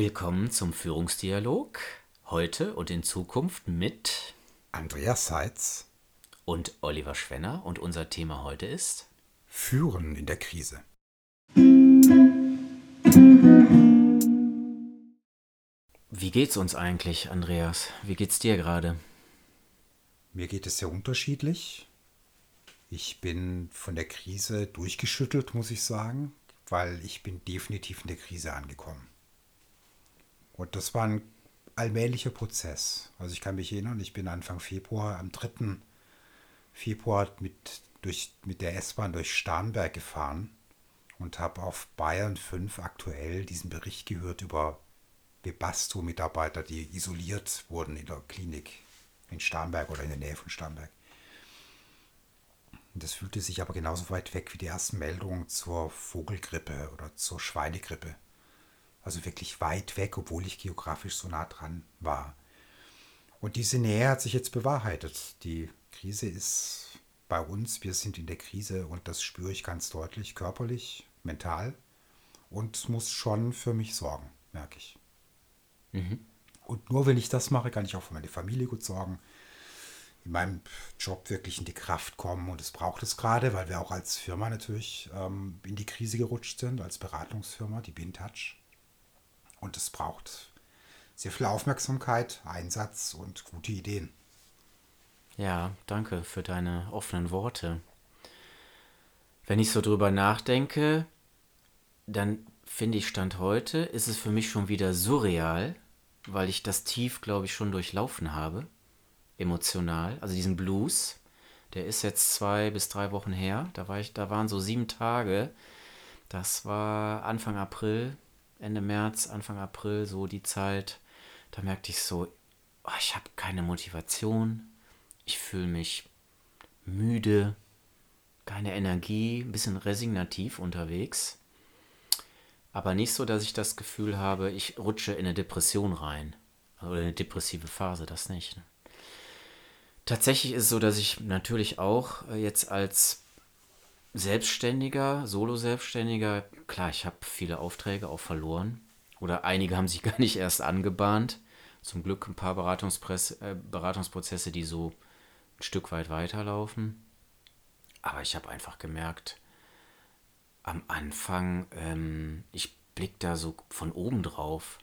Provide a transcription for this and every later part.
Willkommen zum Führungsdialog. Heute und in Zukunft mit Andreas Seitz und Oliver Schwenner. Und unser Thema heute ist Führen in der Krise. Wie geht's uns eigentlich, Andreas? Wie geht's dir gerade? Mir geht es sehr unterschiedlich. Ich bin von der Krise durchgeschüttelt, muss ich sagen, weil ich bin definitiv in der Krise angekommen. Und das war ein allmählicher Prozess. Also ich kann mich erinnern, ich bin Anfang Februar, am 3. Februar mit, durch, mit der S-Bahn durch Starnberg gefahren und habe auf Bayern 5 aktuell diesen Bericht gehört über Webasto-Mitarbeiter, die isoliert wurden in der Klinik in Starnberg oder in der Nähe von Starnberg. Das fühlte sich aber genauso weit weg wie die ersten Meldungen zur Vogelgrippe oder zur Schweinegrippe. Also wirklich weit weg, obwohl ich geografisch so nah dran war. Und diese Nähe hat sich jetzt bewahrheitet. Die Krise ist bei uns, wir sind in der Krise und das spüre ich ganz deutlich, körperlich, mental und muss schon für mich sorgen, merke ich. Mhm. Und nur wenn ich das mache, kann ich auch für meine Familie gut sorgen, in meinem Job wirklich in die Kraft kommen und es braucht es gerade, weil wir auch als Firma natürlich ähm, in die Krise gerutscht sind, als Beratungsfirma, die BinTouch. Und es braucht sehr viel Aufmerksamkeit, Einsatz und gute Ideen. Ja, danke für deine offenen Worte. Wenn ich so drüber nachdenke, dann finde ich Stand heute, ist es für mich schon wieder surreal, weil ich das Tief, glaube ich, schon durchlaufen habe, emotional. Also diesen Blues, der ist jetzt zwei bis drei Wochen her. Da, war ich, da waren so sieben Tage. Das war Anfang April, Ende März, Anfang April, so die Zeit, da merkte ich so, oh, ich habe keine Motivation, ich fühle mich müde, keine Energie, ein bisschen resignativ unterwegs. Aber nicht so, dass ich das Gefühl habe, ich rutsche in eine Depression rein. Oder eine depressive Phase, das nicht. Tatsächlich ist es so, dass ich natürlich auch jetzt als Selbstständiger, Solo-Selbstständiger, klar, ich habe viele Aufträge auch verloren. Oder einige haben sich gar nicht erst angebahnt. Zum Glück ein paar äh, Beratungsprozesse, die so ein Stück weit weiterlaufen. Aber ich habe einfach gemerkt, am Anfang, ähm, ich blicke da so von oben drauf.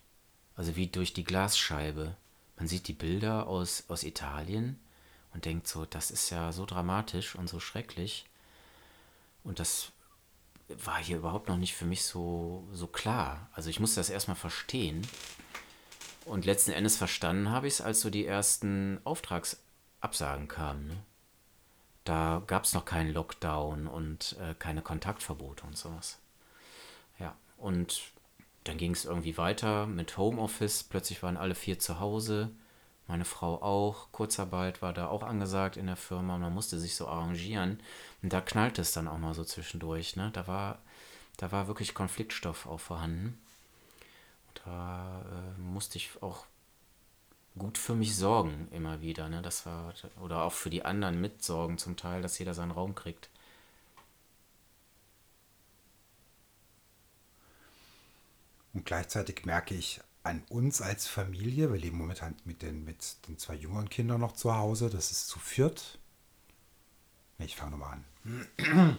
Also wie durch die Glasscheibe. Man sieht die Bilder aus, aus Italien und denkt so, das ist ja so dramatisch und so schrecklich. Und das war hier überhaupt noch nicht für mich so, so klar. Also ich musste das erstmal verstehen. Und letzten Endes verstanden habe ich es, als so die ersten Auftragsabsagen kamen. Ne? Da gab es noch keinen Lockdown und äh, keine Kontaktverbote und sowas. Ja, und dann ging es irgendwie weiter mit Homeoffice. Plötzlich waren alle vier zu Hause. Meine Frau auch. Kurzarbeit war da auch angesagt in der Firma. Man musste sich so arrangieren. Und da knallte es dann auch mal so zwischendurch. Ne? Da, war, da war wirklich Konfliktstoff auch vorhanden. Und da äh, musste ich auch gut für mich sorgen immer wieder. Ne? Das war, oder auch für die anderen mitsorgen zum Teil, dass jeder seinen Raum kriegt. Und gleichzeitig merke ich an uns als Familie, wir leben momentan mit den, mit den zwei jüngeren Kindern noch zu Hause, das ist zu viert. Ich fange nochmal an.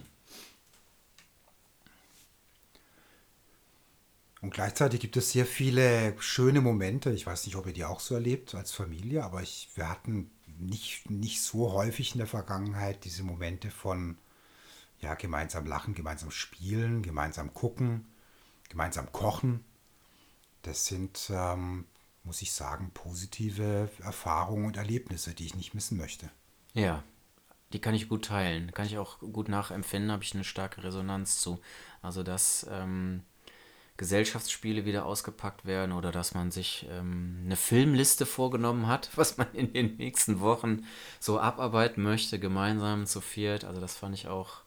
Und gleichzeitig gibt es sehr viele schöne Momente. Ich weiß nicht, ob ihr die auch so erlebt als Familie, aber ich, wir hatten nicht, nicht so häufig in der Vergangenheit diese Momente von ja, gemeinsam lachen, gemeinsam spielen, gemeinsam gucken, gemeinsam kochen. Das sind, ähm, muss ich sagen, positive Erfahrungen und Erlebnisse, die ich nicht missen möchte. Ja, die kann ich gut teilen. Kann ich auch gut nachempfinden, habe ich eine starke Resonanz zu. Also, dass ähm, Gesellschaftsspiele wieder ausgepackt werden oder dass man sich ähm, eine Filmliste vorgenommen hat, was man in den nächsten Wochen so abarbeiten möchte, gemeinsam zu viert. Also, das fand ich auch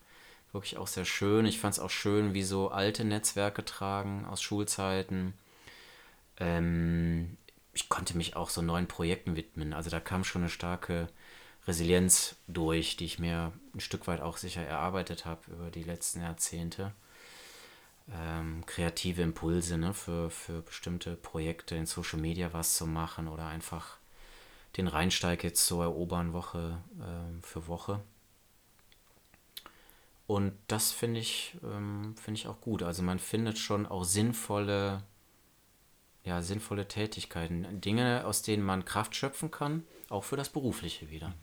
wirklich auch sehr schön. Ich fand es auch schön, wie so alte Netzwerke tragen aus Schulzeiten. Ähm, ich konnte mich auch so neuen Projekten widmen. Also da kam schon eine starke Resilienz durch, die ich mir ein Stück weit auch sicher erarbeitet habe über die letzten Jahrzehnte. ähm, kreative Impulse ne, für, für bestimmte Projekte in Social Media was zu machen oder einfach den Rheinsteig jetzt zu erobern Woche äh, für Woche. Und das finde ich, ähm, finde ich auch gut. Also man findet schon auch sinnvolle, ja, sinnvolle Tätigkeiten. Dinge, aus denen man Kraft schöpfen kann, auch für das Berufliche wieder.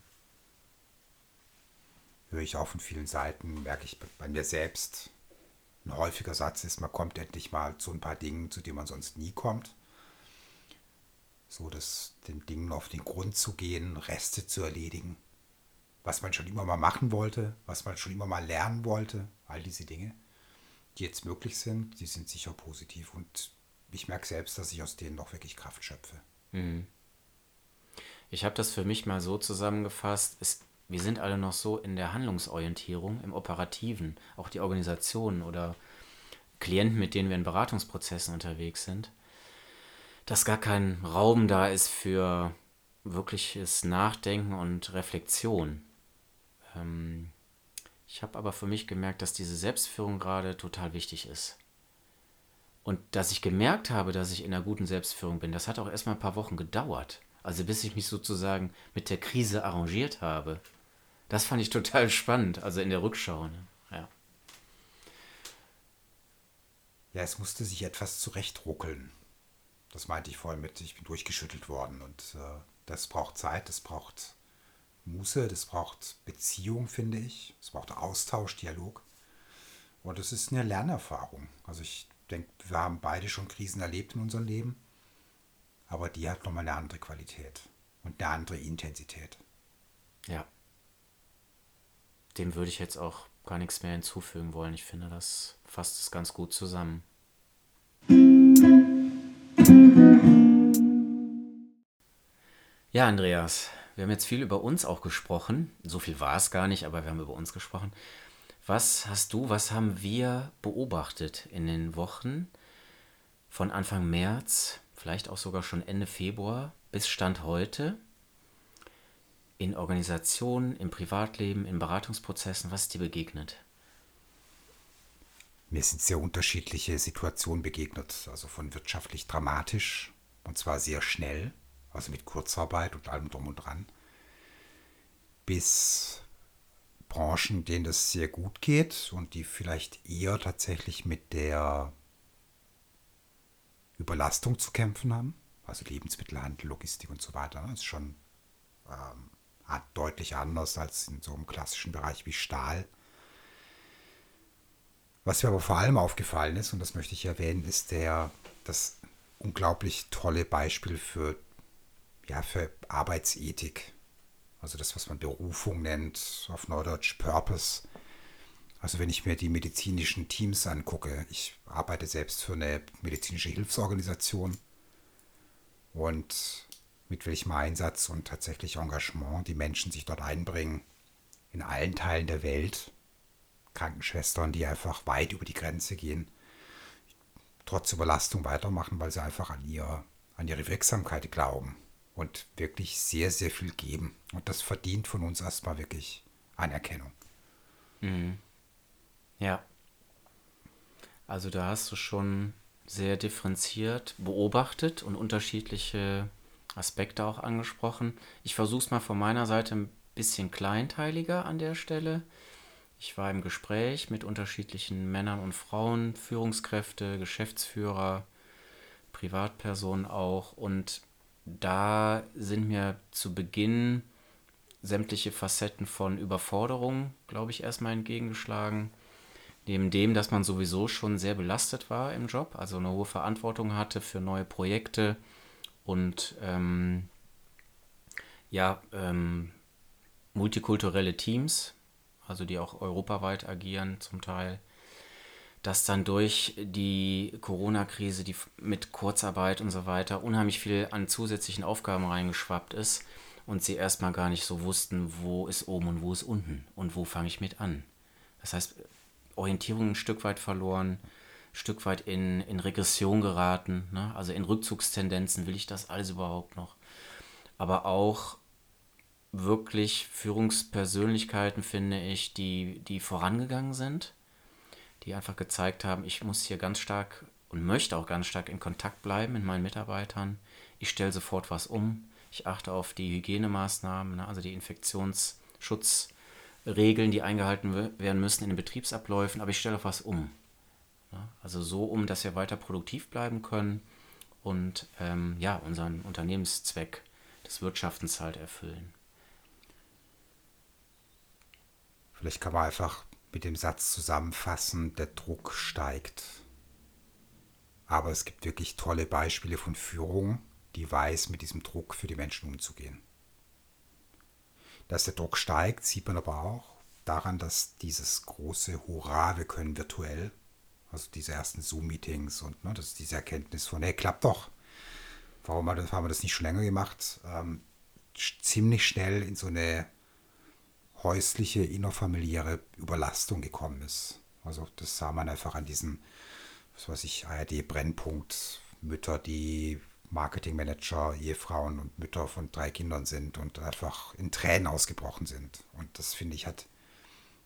Höre ich auch von vielen Seiten, merke ich bei mir selbst. Ein häufiger Satz ist, man kommt endlich mal zu ein paar Dingen, zu denen man sonst nie kommt. So, dass den Dingen auf den Grund zu gehen, Reste zu erledigen was man schon immer mal machen wollte, was man schon immer mal lernen wollte, all diese Dinge, die jetzt möglich sind, die sind sicher positiv und ich merke selbst, dass ich aus denen noch wirklich Kraft schöpfe. Mhm. Ich habe das für mich mal so zusammengefasst, es, wir sind alle noch so in der Handlungsorientierung, im Operativen, auch die Organisationen oder Klienten, mit denen wir in Beratungsprozessen unterwegs sind, dass gar kein Raum da ist für wirkliches Nachdenken und Reflexion. Ähm, ich habe aber für mich gemerkt, dass diese Selbstführung gerade total wichtig ist. Und dass ich gemerkt habe, dass ich in einer guten Selbstführung bin, das hat auch erstmal ein paar Wochen gedauert. Also bis ich mich sozusagen mit der Krise arrangiert habe. Das fand ich total spannend, also in der Rückschau. Ne? Ja. ja, es musste sich etwas zurechtruckeln. Das meinte ich vorhin mit, ich bin durchgeschüttelt worden und äh, das braucht Zeit, das braucht Muße, das braucht Beziehung, finde ich. Es braucht Austausch, Dialog. Und es ist eine Lernerfahrung. Also ich denke, wir haben beide schon Krisen erlebt in unserem Leben. Aber die hat nochmal eine andere Qualität und eine andere Intensität. Ja. Dem würde ich jetzt auch gar nichts mehr hinzufügen wollen. Ich finde, das fasst es ganz gut zusammen. Ja, Andreas, wir haben jetzt viel über uns auch gesprochen. So viel war es gar nicht, aber wir haben über uns gesprochen. Was hast du, was haben wir beobachtet in den Wochen von Anfang März, vielleicht auch sogar schon Ende Februar bis Stand heute in Organisationen, im Privatleben, in Beratungsprozessen? Was ist dir begegnet? Mir sind sehr unterschiedliche Situationen begegnet, also von wirtschaftlich dramatisch und zwar sehr schnell also mit Kurzarbeit und allem drum und dran, bis Branchen, denen das sehr gut geht und die vielleicht eher tatsächlich mit der Überlastung zu kämpfen haben, also Lebensmittelhandel, Logistik und so weiter. Das ist schon ähm, deutlich anders als in so einem klassischen Bereich wie Stahl. Was mir aber vor allem aufgefallen ist, und das möchte ich erwähnen, ist der, das unglaublich tolle Beispiel für ja, für Arbeitsethik. Also das, was man Berufung nennt, auf Neudeutsch Purpose. Also wenn ich mir die medizinischen Teams angucke, ich arbeite selbst für eine medizinische Hilfsorganisation und mit welchem Einsatz und tatsächlich Engagement die Menschen sich dort einbringen, in allen Teilen der Welt. Krankenschwestern, die einfach weit über die Grenze gehen, trotz Überlastung weitermachen, weil sie einfach an, ihr, an ihre Wirksamkeit glauben und wirklich sehr, sehr viel geben. Und das verdient von uns erstmal wirklich Anerkennung. Mhm. Ja. Also da hast du schon sehr differenziert beobachtet und unterschiedliche Aspekte auch angesprochen. Ich versuche es mal von meiner Seite ein bisschen kleinteiliger an der Stelle. Ich war im Gespräch mit unterschiedlichen Männern und Frauen, Führungskräfte, Geschäftsführer, Privatpersonen auch und da sind mir zu Beginn sämtliche Facetten von Überforderung, glaube ich, erstmal entgegengeschlagen. Neben dem, dass man sowieso schon sehr belastet war im Job, also eine hohe Verantwortung hatte für neue Projekte und ähm, ja, ähm, multikulturelle Teams, also die auch europaweit agieren zum Teil dass dann durch die Corona-Krise, die mit Kurzarbeit und so weiter, unheimlich viel an zusätzlichen Aufgaben reingeschwappt ist und sie erstmal gar nicht so wussten, wo ist oben und wo ist unten und wo fange ich mit an. Das heißt, Orientierung ein Stück weit verloren, ein Stück weit in, in Regression geraten, ne? also in Rückzugstendenzen, will ich das alles überhaupt noch? Aber auch wirklich Führungspersönlichkeiten, finde ich, die, die vorangegangen sind die einfach gezeigt haben, ich muss hier ganz stark und möchte auch ganz stark in Kontakt bleiben mit meinen Mitarbeitern. Ich stelle sofort was um. Ich achte auf die Hygienemaßnahmen, ne, also die Infektionsschutzregeln, die eingehalten werden müssen in den Betriebsabläufen, aber ich stelle auf was um. Ne. Also so um, dass wir weiter produktiv bleiben können und ähm, ja, unseren Unternehmenszweck des Wirtschaftens halt erfüllen. Vielleicht kann man einfach mit dem Satz zusammenfassen, der Druck steigt. Aber es gibt wirklich tolle Beispiele von Führung, die weiß, mit diesem Druck für die Menschen umzugehen. Dass der Druck steigt, sieht man aber auch daran, dass dieses große Hurra, wir können virtuell, also diese ersten Zoom-Meetings und ne, das diese Erkenntnis von, hey, klappt doch. Warum haben wir das nicht schon länger gemacht? Ähm, ziemlich schnell in so eine häusliche, innerfamiliäre Überlastung gekommen ist. Also das sah man einfach an diesem, was weiß ich, ARD-Brennpunkt, Mütter, die Marketingmanager, Ehefrauen und Mütter von drei Kindern sind und einfach in Tränen ausgebrochen sind. Und das, finde ich, hat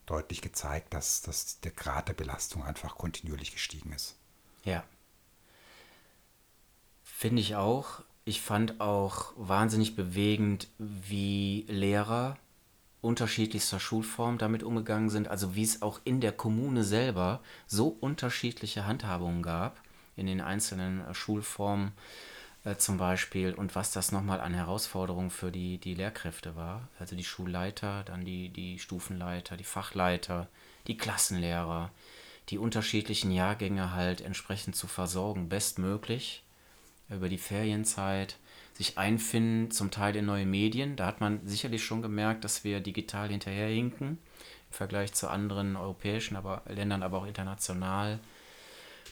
deutlich gezeigt, dass, dass der Grad der Belastung einfach kontinuierlich gestiegen ist. Ja. Finde ich auch. Ich fand auch wahnsinnig bewegend, wie Lehrer unterschiedlichster Schulform damit umgegangen sind, also wie es auch in der Kommune selber so unterschiedliche Handhabungen gab in den einzelnen äh, Schulformen äh, zum Beispiel und was das nochmal an Herausforderungen für die, die Lehrkräfte war. Also die Schulleiter, dann die, die Stufenleiter, die Fachleiter, die Klassenlehrer, die unterschiedlichen Jahrgänge halt entsprechend zu versorgen, bestmöglich über die Ferienzeit sich einfinden, zum Teil in neue Medien. Da hat man sicherlich schon gemerkt, dass wir digital hinterherhinken im Vergleich zu anderen europäischen aber, Ländern, aber auch international.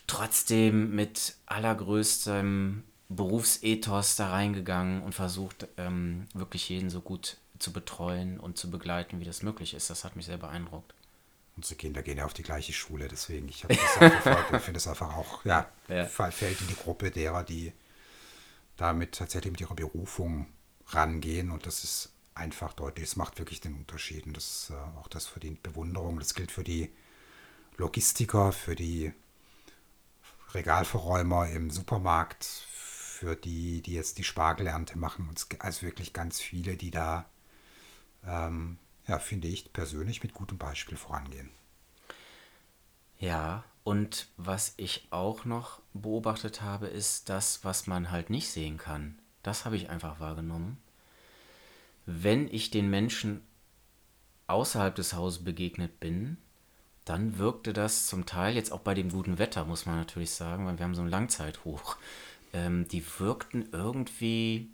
Trotzdem mit allergrößtem Berufsethos da reingegangen und versucht, ähm, wirklich jeden so gut zu betreuen und zu begleiten, wie das möglich ist. Das hat mich sehr beeindruckt. Unsere Kinder gehen ja auf die gleiche Schule, deswegen ich habe das auch verfolgt und finde es einfach auch, ja, ja, fällt in die Gruppe derer, die damit tatsächlich mit ihrer Berufung rangehen und das ist einfach deutlich. Es macht wirklich den Unterschied und das äh, auch das verdient Bewunderung. Das gilt für die Logistiker, für die Regalverräumer im Supermarkt, für die, die jetzt die Spargelernte machen. Also wirklich ganz viele, die da, ähm, ja, finde ich persönlich mit gutem Beispiel vorangehen. Ja, und was ich auch noch beobachtet habe, ist das, was man halt nicht sehen kann. Das habe ich einfach wahrgenommen. Wenn ich den Menschen außerhalb des Hauses begegnet bin, dann wirkte das zum Teil, jetzt auch bei dem guten Wetter, muss man natürlich sagen, weil wir haben so ein Langzeithoch, ähm, die wirkten irgendwie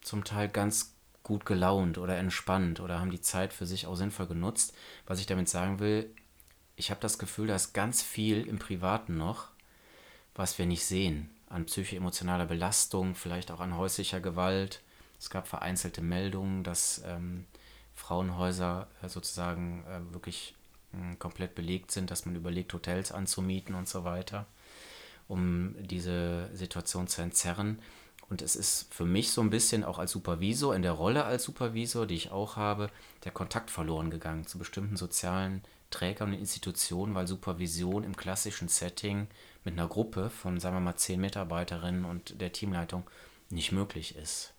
zum Teil ganz gut gelaunt oder entspannt oder haben die Zeit für sich auch sinnvoll genutzt. Was ich damit sagen will, ich habe das Gefühl, da ist ganz viel im Privaten noch, was wir nicht sehen. An psychoemotionaler Belastung, vielleicht auch an häuslicher Gewalt. Es gab vereinzelte Meldungen, dass ähm, Frauenhäuser äh, sozusagen äh, wirklich äh, komplett belegt sind, dass man überlegt, Hotels anzumieten und so weiter, um diese Situation zu entzerren. Und es ist für mich so ein bisschen auch als Supervisor, in der Rolle als Supervisor, die ich auch habe, der Kontakt verloren gegangen zu bestimmten sozialen Trägern und Institutionen, weil Supervision im klassischen Setting mit einer Gruppe von, sagen wir mal, zehn Mitarbeiterinnen und der Teamleitung nicht möglich ist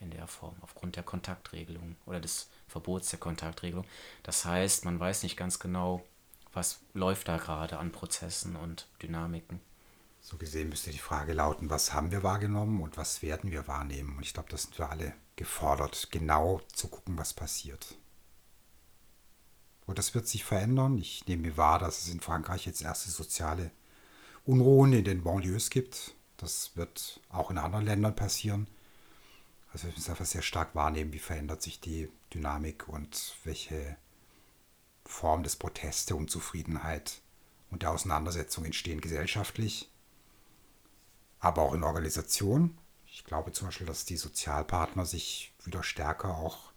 in der Form, aufgrund der Kontaktregelung oder des Verbots der Kontaktregelung. Das heißt, man weiß nicht ganz genau, was läuft da gerade an Prozessen und Dynamiken. So gesehen müsste die Frage lauten, was haben wir wahrgenommen und was werden wir wahrnehmen? Und ich glaube, das sind wir alle gefordert, genau zu gucken, was passiert. Und das wird sich verändern. Ich nehme wahr, dass es in Frankreich jetzt erste soziale Unruhen in den Banlieues gibt. Das wird auch in anderen Ländern passieren. Also wir müssen einfach sehr stark wahrnehmen, wie verändert sich die Dynamik und welche Form des Protestes, der Unzufriedenheit und der Auseinandersetzung entstehen gesellschaftlich, aber auch in Organisationen. Ich glaube zum Beispiel, dass die Sozialpartner sich wieder stärker auch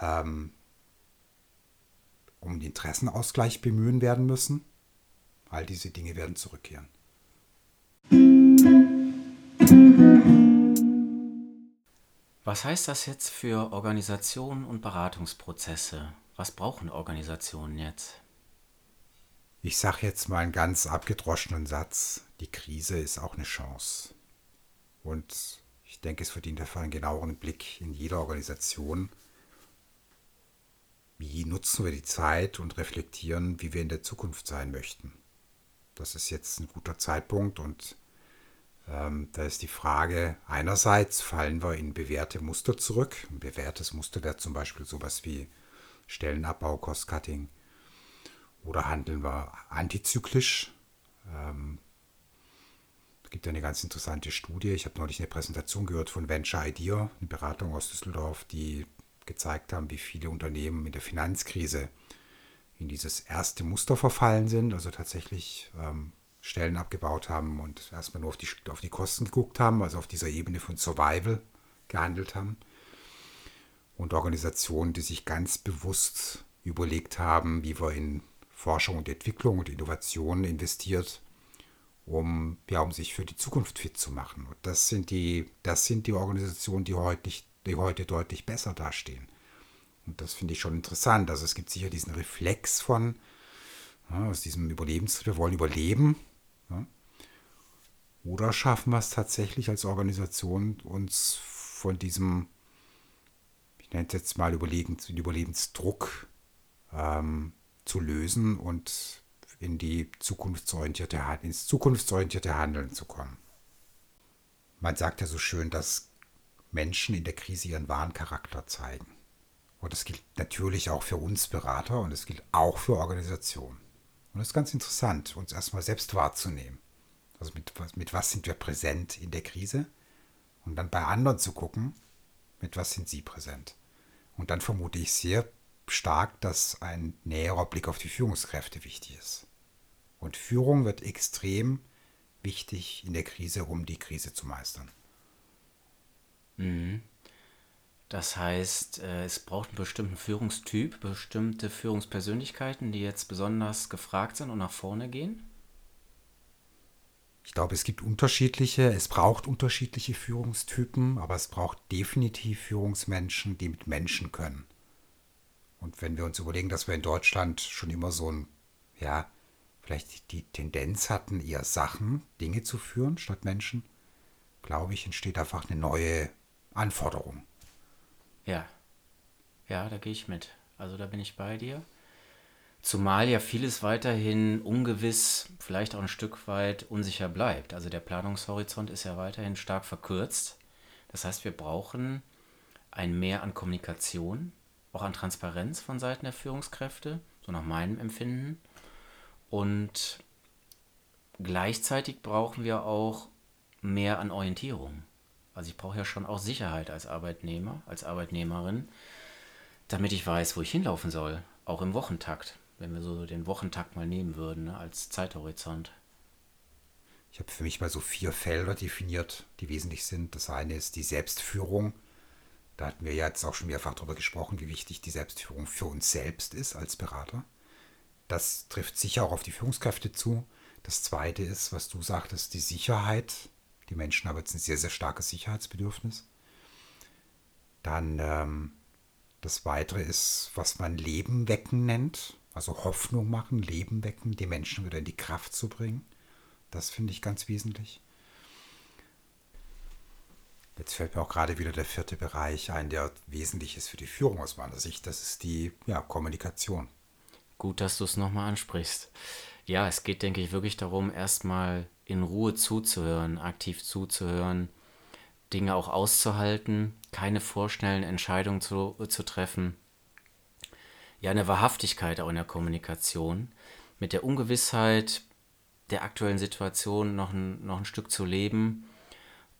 ähm, um den Interessenausgleich bemühen werden müssen. All diese Dinge werden zurückkehren. Was heißt das jetzt für Organisationen und Beratungsprozesse? Was brauchen Organisationen jetzt? Ich sage jetzt mal einen ganz abgedroschenen Satz. Die Krise ist auch eine Chance. Und ich denke, es verdient dafür einen genaueren Blick in jeder Organisation. Wie nutzen wir die Zeit und reflektieren, wie wir in der Zukunft sein möchten? Das ist jetzt ein guter Zeitpunkt und ähm, da ist die Frage, einerseits fallen wir in bewährte Muster zurück. Ein bewährtes Muster wäre zum Beispiel sowas wie Stellenabbau, Cost-Cutting. Oder handeln wir antizyklisch? Ähm, es gibt eine ganz interessante Studie. Ich habe neulich eine Präsentation gehört von Venture Idea, eine Beratung aus Düsseldorf, die gezeigt haben, wie viele Unternehmen in der Finanzkrise in dieses erste Muster verfallen sind, also tatsächlich ähm, Stellen abgebaut haben und erstmal nur auf die, auf die Kosten geguckt haben, also auf dieser Ebene von Survival gehandelt haben. Und Organisationen, die sich ganz bewusst überlegt haben, wie wir in Forschung und Entwicklung und Innovation investiert, um, ja, um sich für die Zukunft fit zu machen. Und das sind die, das sind die Organisationen, die heute, die heute deutlich besser dastehen. Und das finde ich schon interessant. Also es gibt sicher diesen Reflex von, ja, aus diesem Überlebens, wir wollen überleben. Ja. Oder schaffen wir es tatsächlich als Organisation, uns von diesem, ich nenne es jetzt mal Überlebens, Überlebensdruck ähm, zu lösen und in die zukunftsorientierte, ins zukunftsorientierte Handeln zu kommen. Man sagt ja so schön, dass Menschen in der Krise ihren wahren Charakter zeigen. Und das gilt natürlich auch für uns Berater und es gilt auch für Organisationen. Und es ist ganz interessant, uns erstmal selbst wahrzunehmen. Also mit, mit was sind wir präsent in der Krise? Und dann bei anderen zu gucken, mit was sind sie präsent. Und dann vermute ich sehr stark, dass ein näherer Blick auf die Führungskräfte wichtig ist. Und Führung wird extrem wichtig in der Krise, um die Krise zu meistern. Mhm. Das heißt, äh, es braucht einen bestimmten Führungstyp, bestimmte Führungspersönlichkeiten, die jetzt besonders gefragt sind und nach vorne gehen? Ich glaube, es gibt unterschiedliche, es braucht unterschiedliche Führungstypen, aber es braucht definitiv Führungsmenschen, die mit Menschen können. Und wenn wir uns überlegen, dass wir in Deutschland schon immer so ein, ja, vielleicht die Tendenz hatten, eher Sachen, Dinge zu führen statt Menschen, glaube ich, entsteht einfach eine neue Anforderung. Ja. Ja, da gehe ich mit. Also da bin ich bei dir. Zumal ja vieles weiterhin ungewiss, vielleicht auch ein Stück weit unsicher bleibt. Also der Planungshorizont ist ja weiterhin stark verkürzt. Das heißt, wir brauchen ein Mehr an Kommunikation, auch an Transparenz von Seiten der Führungskräfte, so nach meinem Empfinden. Und gleichzeitig brauchen wir auch mehr an Orientierung. Also ich brauche ja schon auch Sicherheit als Arbeitnehmer, als Arbeitnehmerin, damit ich weiß, wo ich hinlaufen soll, auch im Wochentakt, wenn wir so den Wochentakt mal nehmen würden, ne, als Zeithorizont. Ich habe für mich mal so vier Felder definiert, die wesentlich sind. Das eine ist die Selbstführung. Da hatten wir ja jetzt auch schon mehrfach darüber gesprochen, wie wichtig die Selbstführung für uns selbst ist als Berater. Das trifft sicher auch auf die Führungskräfte zu. Das zweite ist, was du sagtest, die Sicherheit die Menschen haben jetzt ein sehr, sehr starkes Sicherheitsbedürfnis. Dann ähm, das Weitere ist, was man Leben wecken nennt. Also Hoffnung machen, Leben wecken, die Menschen wieder in die Kraft zu bringen. Das finde ich ganz wesentlich. Jetzt fällt mir auch gerade wieder der vierte Bereich ein, der wesentlich ist für die Führung aus meiner Sicht. Das ist die ja, Kommunikation. Gut, dass du es nochmal ansprichst. Ja, es geht, denke ich, wirklich darum, erstmal in Ruhe zuzuhören, aktiv zuzuhören, Dinge auch auszuhalten, keine vorschnellen Entscheidungen zu, zu treffen. Ja, eine Wahrhaftigkeit auch in der Kommunikation, mit der Ungewissheit der aktuellen Situation noch ein, noch ein Stück zu leben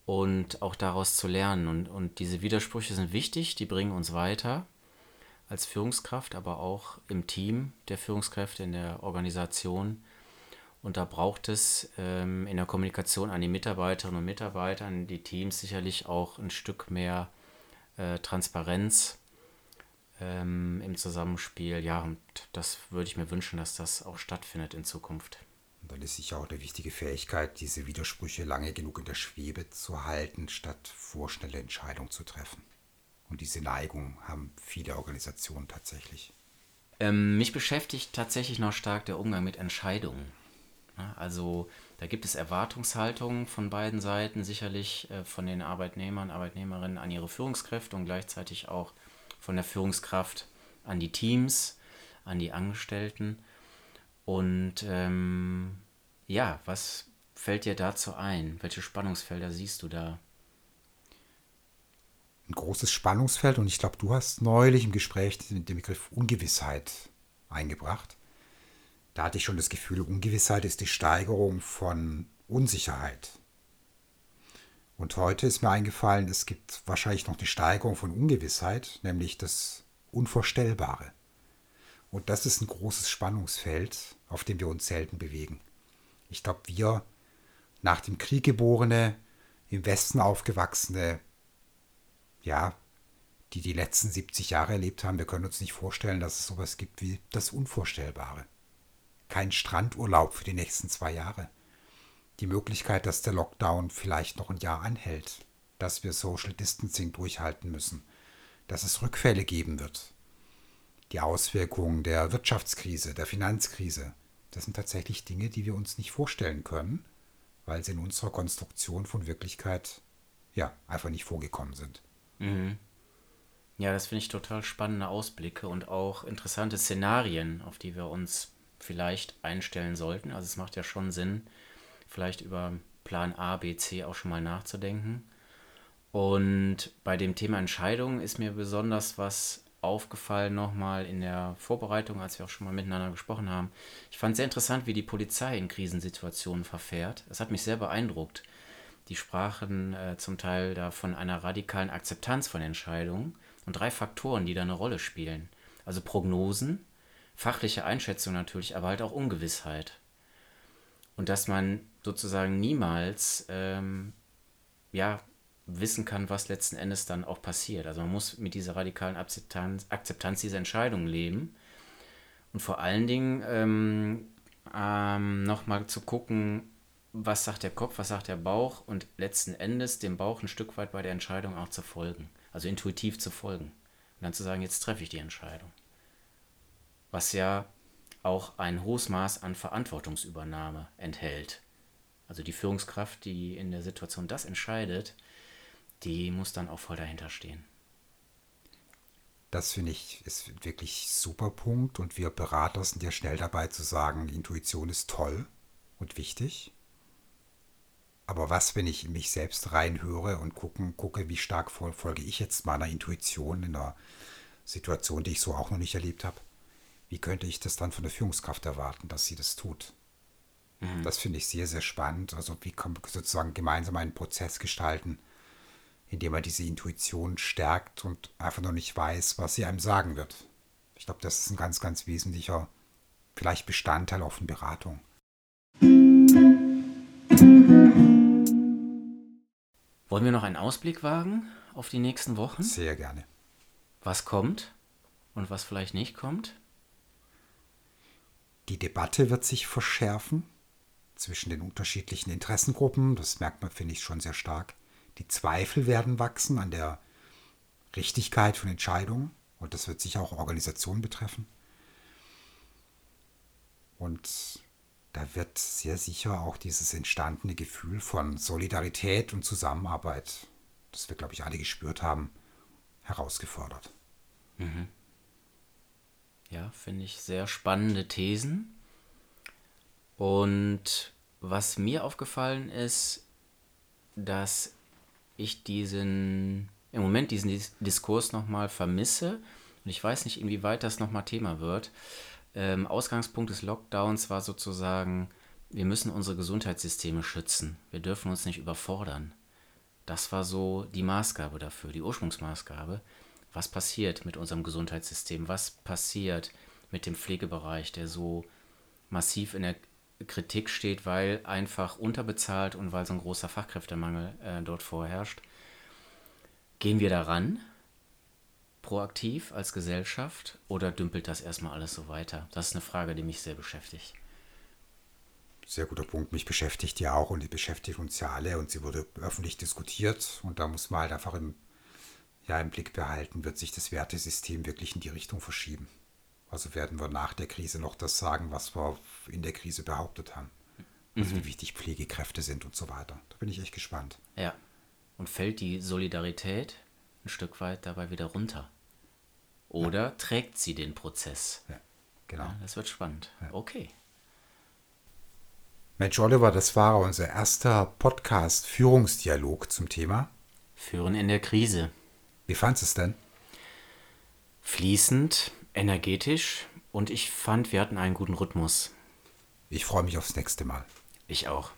und auch daraus zu lernen. Und, und diese Widersprüche sind wichtig, die bringen uns weiter als Führungskraft, aber auch im Team der Führungskräfte, in der Organisation. Und da braucht es ähm, in der Kommunikation an die Mitarbeiterinnen und Mitarbeiter, an die Teams sicherlich auch ein Stück mehr äh, Transparenz ähm, im Zusammenspiel. Ja, und das würde ich mir wünschen, dass das auch stattfindet in Zukunft. Und dann ist sicher auch eine wichtige Fähigkeit, diese Widersprüche lange genug in der Schwebe zu halten, statt vorschnelle Entscheidungen zu treffen. Und diese Neigung haben viele Organisationen tatsächlich. Ähm, mich beschäftigt tatsächlich noch stark der Umgang mit Entscheidungen. Ja, also da gibt es Erwartungshaltungen von beiden Seiten, sicherlich äh, von den Arbeitnehmern, Arbeitnehmerinnen an ihre Führungskräfte und gleichzeitig auch von der Führungskraft an die Teams, an die Angestellten. Und ähm, ja, was fällt dir dazu ein? Welche Spannungsfelder siehst du da? Ein großes Spannungsfeld und ich glaube, du hast neulich im Gespräch den Begriff Ungewissheit eingebracht. Da hatte ich schon das Gefühl, Ungewissheit ist die Steigerung von Unsicherheit. Und heute ist mir eingefallen, es gibt wahrscheinlich noch eine Steigerung von Ungewissheit, nämlich das Unvorstellbare. Und das ist ein großes Spannungsfeld, auf dem wir uns selten bewegen. Ich glaube, wir, nach dem Krieg geborene, im Westen aufgewachsene, ja, die die letzten 70 Jahre erlebt haben, wir können uns nicht vorstellen, dass es sowas gibt wie das Unvorstellbare. Kein Strandurlaub für die nächsten zwei Jahre. Die Möglichkeit, dass der Lockdown vielleicht noch ein Jahr anhält, dass wir Social Distancing durchhalten müssen, dass es Rückfälle geben wird. Die Auswirkungen der Wirtschaftskrise, der Finanzkrise, das sind tatsächlich Dinge, die wir uns nicht vorstellen können, weil sie in unserer Konstruktion von Wirklichkeit ja einfach nicht vorgekommen sind. Mhm. Ja, das finde ich total spannende Ausblicke und auch interessante Szenarien, auf die wir uns vielleicht einstellen sollten. Also es macht ja schon Sinn, vielleicht über Plan A, B, C auch schon mal nachzudenken. Und bei dem Thema Entscheidungen ist mir besonders was aufgefallen nochmal in der Vorbereitung, als wir auch schon mal miteinander gesprochen haben. Ich fand sehr interessant, wie die Polizei in Krisensituationen verfährt. Es hat mich sehr beeindruckt. Die sprachen äh, zum Teil da von einer radikalen Akzeptanz von Entscheidungen und drei Faktoren, die da eine Rolle spielen. Also Prognosen, fachliche Einschätzung natürlich, aber halt auch Ungewissheit. Und dass man sozusagen niemals ähm, ja, wissen kann, was letzten Endes dann auch passiert. Also man muss mit dieser radikalen Akzeptanz, Akzeptanz dieser Entscheidung leben. Und vor allen Dingen ähm, ähm, nochmal zu gucken, was sagt der Kopf, was sagt der Bauch und letzten Endes dem Bauch ein Stück weit bei der Entscheidung auch zu folgen also intuitiv zu folgen. Und dann zu sagen, jetzt treffe ich die Entscheidung. Was ja auch ein hohes Maß an Verantwortungsübernahme enthält. Also die Führungskraft, die in der Situation das entscheidet, die muss dann auch voll dahinter stehen. Das finde ich ist wirklich super Punkt und wir Berater sind ja schnell dabei zu sagen, Intuition ist toll und wichtig. Aber was, wenn ich in mich selbst reinhöre und gucken, gucke, wie stark folge ich jetzt meiner Intuition in einer Situation, die ich so auch noch nicht erlebt habe? Wie könnte ich das dann von der Führungskraft erwarten, dass sie das tut? Mhm. Das finde ich sehr, sehr spannend. Also wie kann man sozusagen gemeinsam einen Prozess gestalten, indem man diese Intuition stärkt und einfach noch nicht weiß, was sie einem sagen wird. Ich glaube, das ist ein ganz, ganz wesentlicher, vielleicht Bestandteil auch von Beratung. Wollen wir noch einen Ausblick wagen auf die nächsten Wochen? Sehr gerne. Was kommt und was vielleicht nicht kommt? Die Debatte wird sich verschärfen zwischen den unterschiedlichen Interessengruppen. Das merkt man, finde ich, schon sehr stark. Die Zweifel werden wachsen an der Richtigkeit von Entscheidungen. Und das wird sicher auch Organisationen betreffen. Und da wird sehr sicher auch dieses entstandene Gefühl von Solidarität und Zusammenarbeit, das wir, glaube ich, alle gespürt haben, herausgefordert. Mhm. Ja, finde ich sehr spannende Thesen. Und was mir aufgefallen ist, dass ich diesen, im Moment diesen Diskurs nochmal vermisse. Und ich weiß nicht, inwieweit das nochmal Thema wird ähm, Ausgangspunkt des Lockdowns war sozusagen, wir müssen unsere Gesundheitssysteme schützen. Wir dürfen uns nicht überfordern. Das war so die Maßgabe dafür, die Ursprungsmaßgabe. Was passiert mit unserem Gesundheitssystem? Was passiert mit dem Pflegebereich, der so massiv in der Kritik steht, weil einfach unterbezahlt und weil so ein großer Fachkräftemangel äh, dort vorherrscht? Gehen wir daran? proaktiv als Gesellschaft oder dümpelt das erstmal alles so weiter? Das ist eine Frage, die mich sehr beschäftigt. Sehr guter Punkt. Mich beschäftigt ja auch und die beschäftigt uns ja alle und sie wurde öffentlich diskutiert und da muss man halt einfach im, ja, im Blick behalten, wird sich das Wertesystem wirklich in die Richtung verschieben. Also werden wir nach der Krise noch das sagen, was wir in der Krise behauptet haben. Also wie wichtig Pflegekräfte sind und so weiter. Da bin ich echt gespannt. Ja. Und fällt die Solidarität ein Stück weit dabei wieder runter? Oder trägt sie den Prozess? Ja, genau. Ja, das wird spannend. Okay. Mensch, Oliver, das war unser erster Podcast-Führungsdialog zum Thema. Führen in der Krise. Wie fandest du es denn? Fließend, energetisch und ich fand, wir hatten einen guten Rhythmus. Ich freue mich aufs nächste Mal. Ich auch.